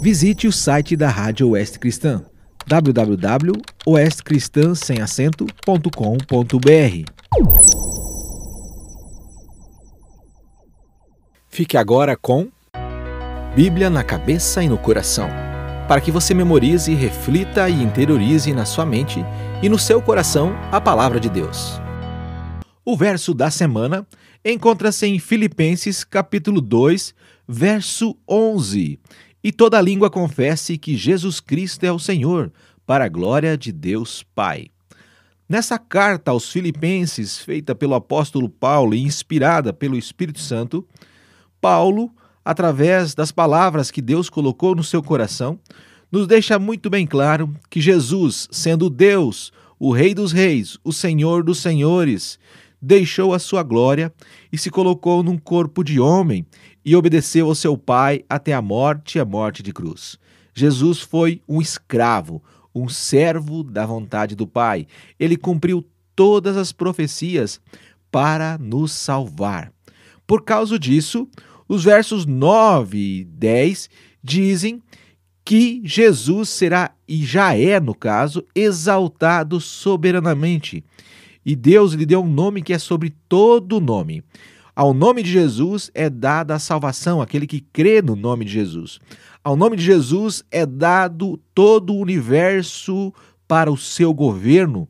Visite o site da Rádio Oeste Cristã www.oestcristãsemacento.com.br Fique agora com Bíblia na cabeça e no coração, para que você memorize, reflita e interiorize na sua mente e no seu coração a palavra de Deus. O verso da semana encontra-se em Filipenses capítulo 2, verso 11. E toda língua confesse que Jesus Cristo é o Senhor, para a glória de Deus Pai. Nessa carta aos Filipenses, feita pelo apóstolo Paulo e inspirada pelo Espírito Santo, Paulo, através das palavras que Deus colocou no seu coração, nos deixa muito bem claro que Jesus, sendo Deus, o Rei dos Reis, o Senhor dos Senhores, deixou a sua glória e se colocou num corpo de homem e obedeceu ao seu Pai até a morte e a morte de cruz. Jesus foi um escravo, um servo da vontade do Pai. Ele cumpriu todas as profecias para nos salvar. Por causa disso, os versos 9 e 10 dizem que Jesus será, e já é no caso, exaltado soberanamente e Deus lhe deu um nome que é sobre todo nome. Ao nome de Jesus é dada a salvação, aquele que crê no nome de Jesus. Ao nome de Jesus é dado todo o universo para o seu governo.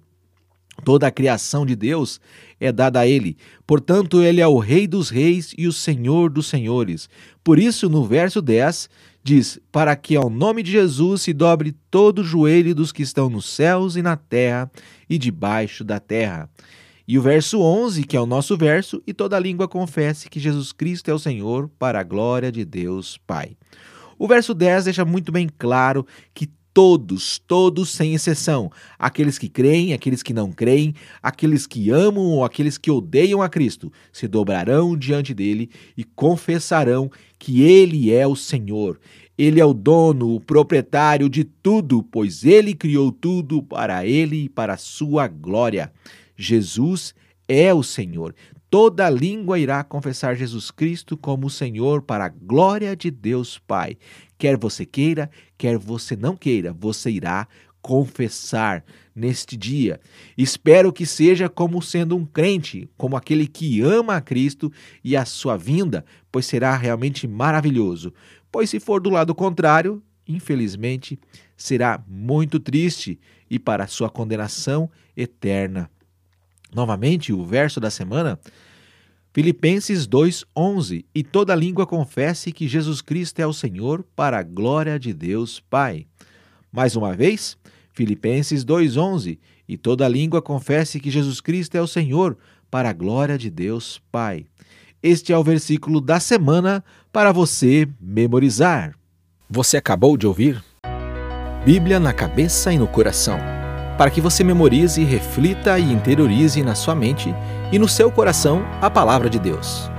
Toda a criação de Deus é dada a ele. Portanto, ele é o Rei dos Reis e o Senhor dos Senhores. Por isso, no verso 10, diz: Para que ao nome de Jesus se dobre todo o joelho dos que estão nos céus e na terra e debaixo da terra. E o verso 11, que é o nosso verso, e toda língua confesse que Jesus Cristo é o Senhor, para a glória de Deus Pai. O verso 10 deixa muito bem claro que todos, todos sem exceção, aqueles que creem, aqueles que não creem, aqueles que amam ou aqueles que odeiam a Cristo, se dobrarão diante dele e confessarão que ele é o Senhor. Ele é o dono, o proprietário de tudo, pois ele criou tudo para ele e para a sua glória. Jesus é o Senhor. Toda língua irá confessar Jesus Cristo como o Senhor para a glória de Deus Pai. Quer você queira, quer você não queira, você irá confessar neste dia. Espero que seja como sendo um crente, como aquele que ama a Cristo e a sua vinda, pois será realmente maravilhoso. Pois se for do lado contrário, infelizmente, será muito triste e para sua condenação eterna. Novamente, o verso da semana, Filipenses 2:11, e toda língua confesse que Jesus Cristo é o Senhor, para a glória de Deus Pai. Mais uma vez, Filipenses 2:11, e toda língua confesse que Jesus Cristo é o Senhor, para a glória de Deus Pai. Este é o versículo da semana para você memorizar. Você acabou de ouvir Bíblia na cabeça e no coração para que você memorize, reflita e interiorize na sua mente e no seu coração a palavra de Deus.